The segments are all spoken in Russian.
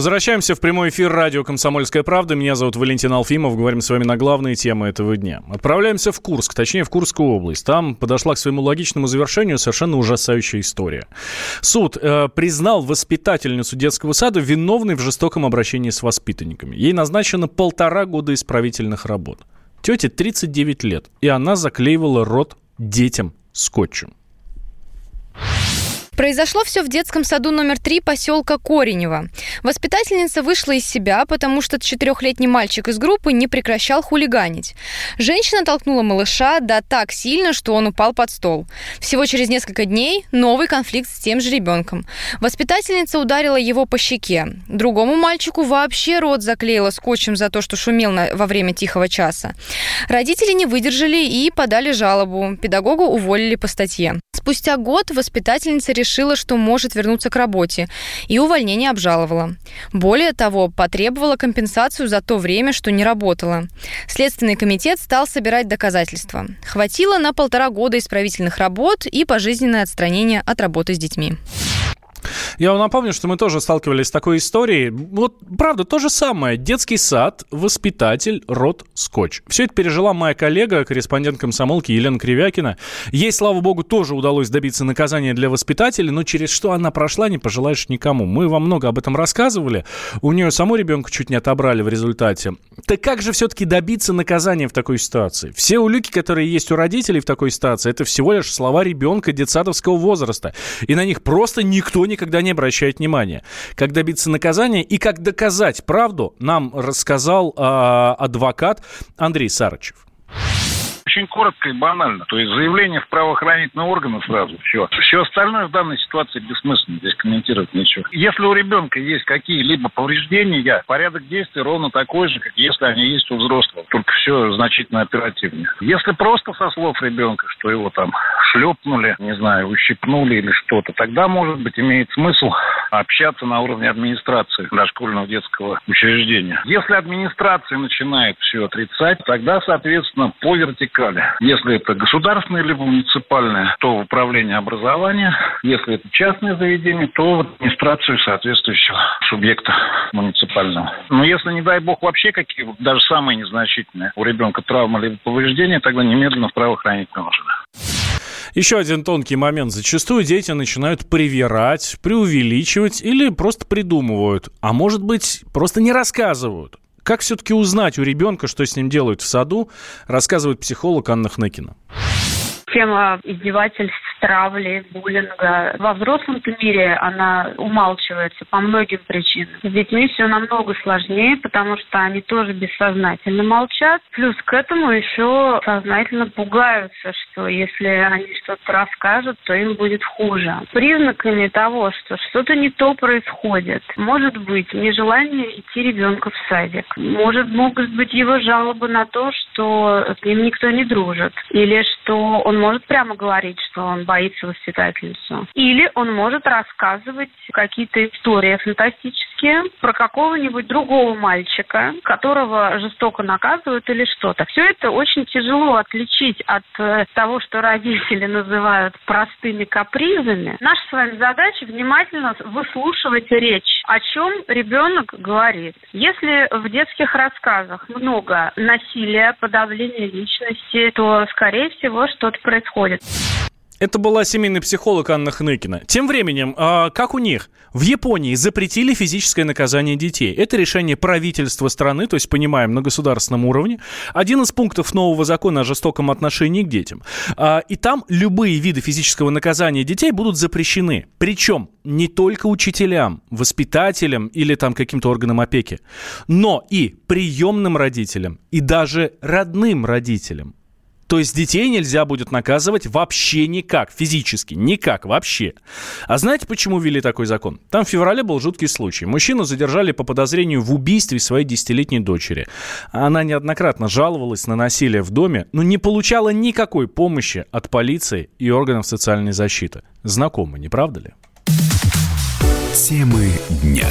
Возвращаемся в прямой эфир радио «Комсомольская правда». Меня зовут Валентин Алфимов. Говорим с вами на главные темы этого дня. Отправляемся в Курск, точнее в Курскую область. Там подошла к своему логичному завершению совершенно ужасающая история. Суд э, признал воспитательницу детского сада виновной в жестоком обращении с воспитанниками. Ей назначено полтора года исправительных работ. Тете 39 лет, и она заклеивала рот детям скотчем. Произошло все в детском саду номер три поселка Коренево. Воспитательница вышла из себя, потому что четырехлетний мальчик из группы не прекращал хулиганить. Женщина толкнула малыша, да так сильно, что он упал под стол. Всего через несколько дней новый конфликт с тем же ребенком. Воспитательница ударила его по щеке. Другому мальчику вообще рот заклеила скотчем за то, что шумел на, во время тихого часа. Родители не выдержали и подали жалобу. Педагогу уволили по статье. Спустя год воспитательница решила, что может вернуться к работе, и увольнение обжаловала. Более того, потребовала компенсацию за то время, что не работала. Следственный комитет стал собирать доказательства. Хватило на полтора года исправительных работ и пожизненное отстранение от работы с детьми. Я вам напомню, что мы тоже сталкивались с такой историей. Вот, правда, то же самое. Детский сад, воспитатель, рот, скотч. Все это пережила моя коллега, корреспондент комсомолки Елена Кривякина. Ей, слава богу, тоже удалось добиться наказания для воспитателя, но через что она прошла, не пожелаешь никому. Мы вам много об этом рассказывали. У нее саму ребенка чуть не отобрали в результате. Так как же все-таки добиться наказания в такой ситуации? Все улики, которые есть у родителей в такой ситуации, это всего лишь слова ребенка детсадовского возраста. И на них просто никто никогда не обращает внимания. Как добиться наказания и как доказать правду, нам рассказал э, адвокат Андрей Сарычев. Очень коротко и банально. То есть заявление в правоохранительные органы сразу. Все. Все остальное в данной ситуации бессмысленно. Здесь комментировать нечего. Если у ребенка есть какие-либо повреждения, порядок действий ровно такой же, как если они есть у взрослого. Только все значительно оперативнее. Если просто со слов ребенка, что его там шлепнули, не знаю, ущипнули или что-то, тогда, может быть, имеет смысл общаться на уровне администрации дошкольного детского учреждения. Если администрация начинает все отрицать, тогда, соответственно, по вертикали вертикали. Если это государственное либо муниципальное, то управление образования. Если это частное заведение, то в администрацию соответствующего субъекта муниципального. Но если, не дай бог, вообще какие, даже самые незначительные у ребенка травмы либо повреждения, тогда немедленно в правоохранительные органы. Еще один тонкий момент. Зачастую дети начинают привирать, преувеличивать или просто придумывают. А может быть, просто не рассказывают. Как все-таки узнать у ребенка, что с ним делают в саду, рассказывает психолог Анна Хнекина. Тема издевательств травли, буллинга. Во взрослом мире она умалчивается по многим причинам. С детьми все намного сложнее, потому что они тоже бессознательно молчат. Плюс к этому еще сознательно пугаются, что если они что-то расскажут, то им будет хуже. Признаками того, что что-то не то происходит, может быть нежелание идти ребенка в садик. Может, могут быть его жалобы на то, что с ним никто не дружит. Или что он может прямо говорить, что он боится воспитательницу. Или он может рассказывать какие-то истории фантастические про какого-нибудь другого мальчика, которого жестоко наказывают или что-то. Все это очень тяжело отличить от э, того, что родители называют простыми капризами. Наша с вами задача внимательно выслушивать речь, о чем ребенок говорит. Если в детских рассказах много насилия, подавления личности, то, скорее всего, что-то происходит. Это была семейный психолог Анна Хныкина. Тем временем, э, как у них? В Японии запретили физическое наказание детей. Это решение правительства страны, то есть, понимаем, на государственном уровне. Один из пунктов нового закона о жестоком отношении к детям. Э, и там любые виды физического наказания детей будут запрещены. Причем не только учителям, воспитателям или там каким-то органам опеки, но и приемным родителям, и даже родным родителям. То есть детей нельзя будет наказывать вообще никак, физически, никак вообще. А знаете, почему ввели такой закон? Там в феврале был жуткий случай. Мужчину задержали по подозрению в убийстве своей десятилетней дочери. Она неоднократно жаловалась на насилие в доме, но не получала никакой помощи от полиции и органов социальной защиты. Знакомы, не правда ли? Темы дня.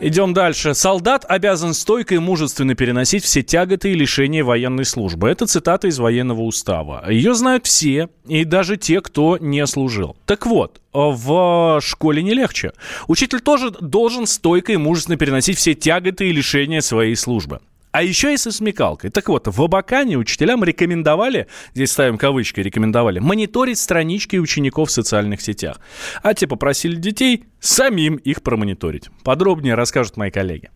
Идем дальше. Солдат обязан стойко и мужественно переносить все тяготы и лишения военной службы. Это цитата из военного устава. Ее знают все, и даже те, кто не служил. Так вот, в школе не легче. Учитель тоже должен стойко и мужественно переносить все тяготы и лишения своей службы. А еще и со смекалкой. Так вот, в Абакане учителям рекомендовали, здесь ставим кавычки, рекомендовали, мониторить странички учеников в социальных сетях. А те попросили детей самим их промониторить. Подробнее расскажут мои коллеги.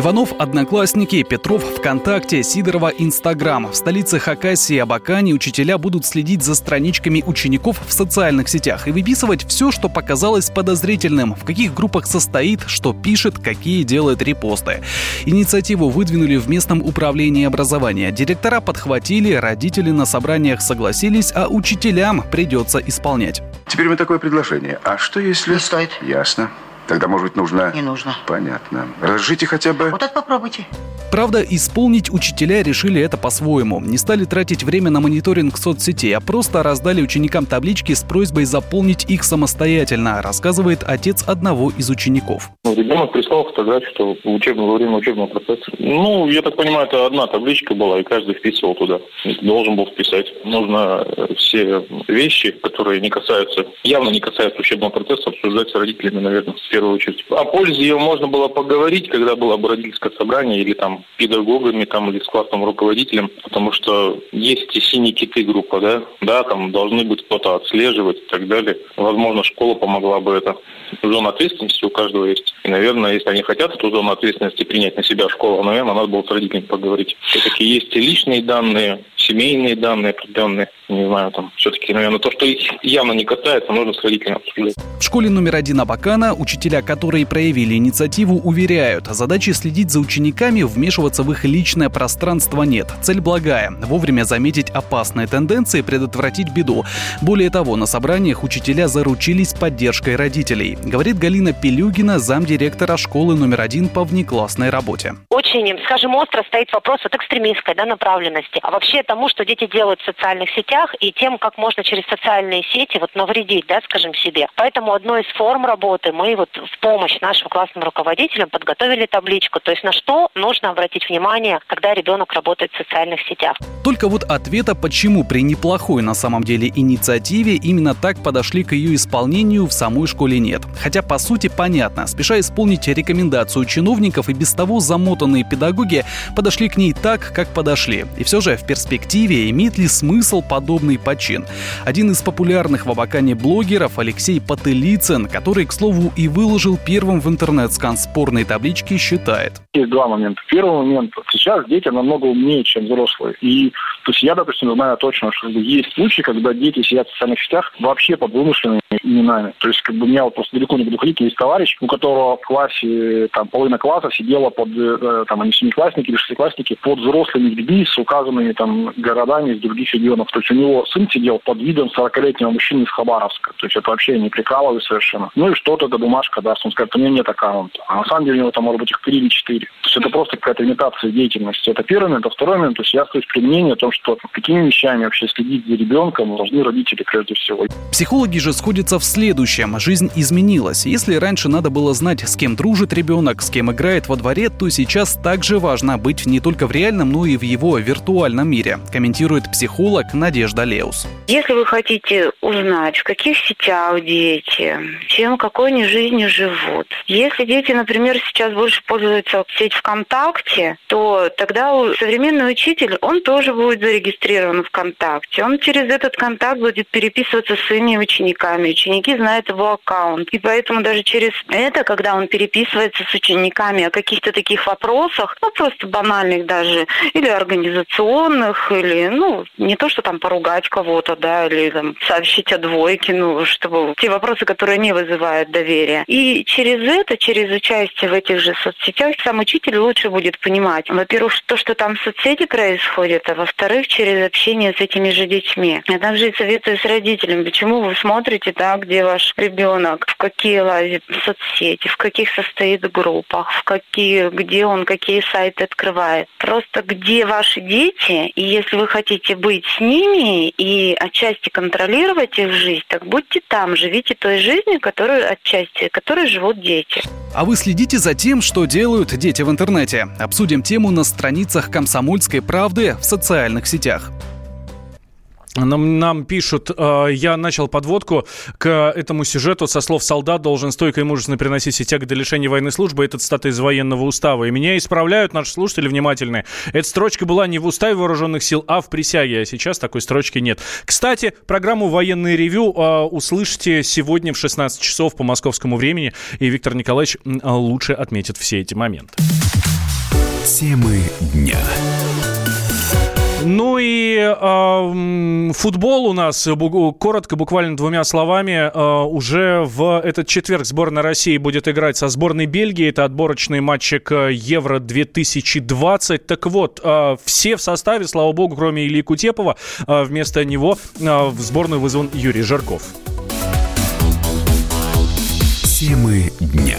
Иванов – Одноклассники, Петров – ВКонтакте, Сидорова – Инстаграм. В столице Хакасии и Абакане учителя будут следить за страничками учеников в социальных сетях и выписывать все, что показалось подозрительным, в каких группах состоит, что пишет, какие делает репосты. Инициативу выдвинули в местном управлении образования. Директора подхватили, родители на собраниях согласились, а учителям придется исполнять. Теперь меня такое предложение. А что если... Не стоит. Ясно. Тогда, может быть, нужно... Не нужно. Понятно. Разжите хотя бы... Вот это попробуйте. Правда, исполнить учителя решили это по-своему. Не стали тратить время на мониторинг соцсетей, а просто раздали ученикам таблички с просьбой заполнить их самостоятельно, рассказывает отец одного из учеников. Ну, ребенок прислал фотографию, что в учебное, во время учебного процесса. Ну, я так понимаю, это одна табличка была, и каждый вписывал туда. Должен был вписать. Нужно э, все вещи, которые не касаются, явно не касаются учебного процесса, обсуждать с родителями, наверное, в первую очередь. О пользе ее можно было поговорить, когда было бы родительское собрание или там педагогами там, или с классным руководителем, потому что есть эти синие киты группа, да, да, там должны быть кто-то отслеживать и так далее. Возможно, школа помогла бы это. Зона ответственности у каждого есть. И, наверное, если они хотят эту зону ответственности принять на себя школа, наверное, надо было с родителями поговорить. Все-таки есть и личные данные, семейные данные определенные, не знаю, там, все-таки, наверное, то, что их явно не касается, нужно с родителями обсуждать. В школе номер один Абакана учителя, которые проявили инициативу, уверяют, задачи следить за учениками, вмешиваться в их личное пространство нет. Цель благая – вовремя заметить опасные тенденции, предотвратить беду. Более того, на собраниях учителя заручились поддержкой родителей, говорит Галина Пелюгина, замдиректора школы номер один по внеклассной работе. Очень, скажем, остро стоит вопрос от экстремистской да, направленности, а вообще тому, что дети делают в социальных сетях и тем, как можно через социальные сети вот навредить, да, скажем себе. Поэтому одной из форм работы мы вот в помощь нашим классным руководителям подготовили табличку, то есть на что нужно обратить внимание, когда ребенок работает в социальных сетях. Только вот ответа, почему при неплохой на самом деле инициативе именно так подошли к ее исполнению в самой школе нет. Хотя по сути понятно, спеша исполнить рекомендацию чиновников и без того замотанные педагоги подошли к ней так, как подошли. И все же в перспективе имеет ли смысл подобный почин? Один из популярных в Абакане блогеров Алексей Потылицын, который, к слову, и выложил первым в интернет-скан спорной таблички, считает. Есть два момента. Первый момент. Сейчас дети намного умнее, чем взрослые. И то есть я, допустим, знаю точно, что есть случаи, когда дети сидят в социальных сетях вообще под вымышленными именами. То есть как бы у меня вот просто далеко не ходить, есть товарищ, у которого в классе там половина класса сидела под, э, там они семиклассники или шестиклассники, под взрослыми людьми с указанными там городами из других регионов. То есть у него сын сидел под видом 40-летнего мужчины из Хабаровска. То есть это вообще не прикалываю совершенно. Ну и что-то, эта бумажка даст. Он скажет, у меня нет аккаунта. А на самом деле у него там может быть их три или четыре. То есть это просто какая-то имитация деятельности. Это первый момент. А второй момент, то есть я остаюсь при мнении о том, что какими вещами вообще следить за ребенком должны родители прежде всего. Психологи же сходятся в следующем. Жизнь изменилась. Если раньше надо было знать, с кем дружит ребенок, с кем играет во дворе, то сейчас также важно быть не только в реальном, но и в его виртуальном мире, комментирует психолог Надежда Леус. Если вы хотите узнать, в каких сетях дети, чем, какой они жизнью живут. Если дети, например, сейчас больше пользуются сеть ВКонтакте, то тогда современный учитель, он тоже будет зарегистрирован ВКонтакте. Он через этот контакт будет переписываться с своими учениками. Ученики знают его аккаунт. И поэтому даже через это, когда он переписывается с учениками о каких-то таких вопросах, ну, просто банальных даже, или организационных, или, ну, не то, что там поругать кого-то, да, или там сообщить о двойке, ну, чтобы те вопросы, которые не вызывают доверия. И через это, через участие в этих же соцсетях, сам учитель лучше будет понимать, во-первых, то, что там в соцсети происходит, а во-вторых, через общение с этими же детьми. Я также советую с родителями, почему вы смотрите да, где ваш ребенок, в какие лазит соцсети, в каких состоит группах, в какие, где он какие сайты открывает. Просто где ваши дети, и если вы хотите быть с ними и отчасти контролировать их жизнь, так будьте там, живите той жизнью, которую отчасти, которой живут дети. А вы следите за тем, что делают дети в интернете. Обсудим тему на страницах «Комсомольской правды» в социальных сетях. Нам, нам пишут, э, я начал подводку к этому сюжету со слов «Солдат должен стойко и мужественно приносить все тяготы лишения военной службы». Это цитата из военного устава. И меня исправляют наши слушатели внимательные. Эта строчка была не в уставе вооруженных сил, а в присяге. А сейчас такой строчки нет. Кстати, программу «Военный ревю» э, услышите сегодня в 16 часов по московскому времени. И Виктор Николаевич лучше отметит все эти моменты. Темы дня. Ну и э, футбол у нас, коротко, буквально двумя словами, э, уже в этот четверг сборная России будет играть со сборной Бельгии. Это отборочный матчик Евро-2020. Так вот, э, все в составе, слава богу, кроме Ильи Кутепова. Э, вместо него э, в сборную вызван Юрий Жарков. Темы дня.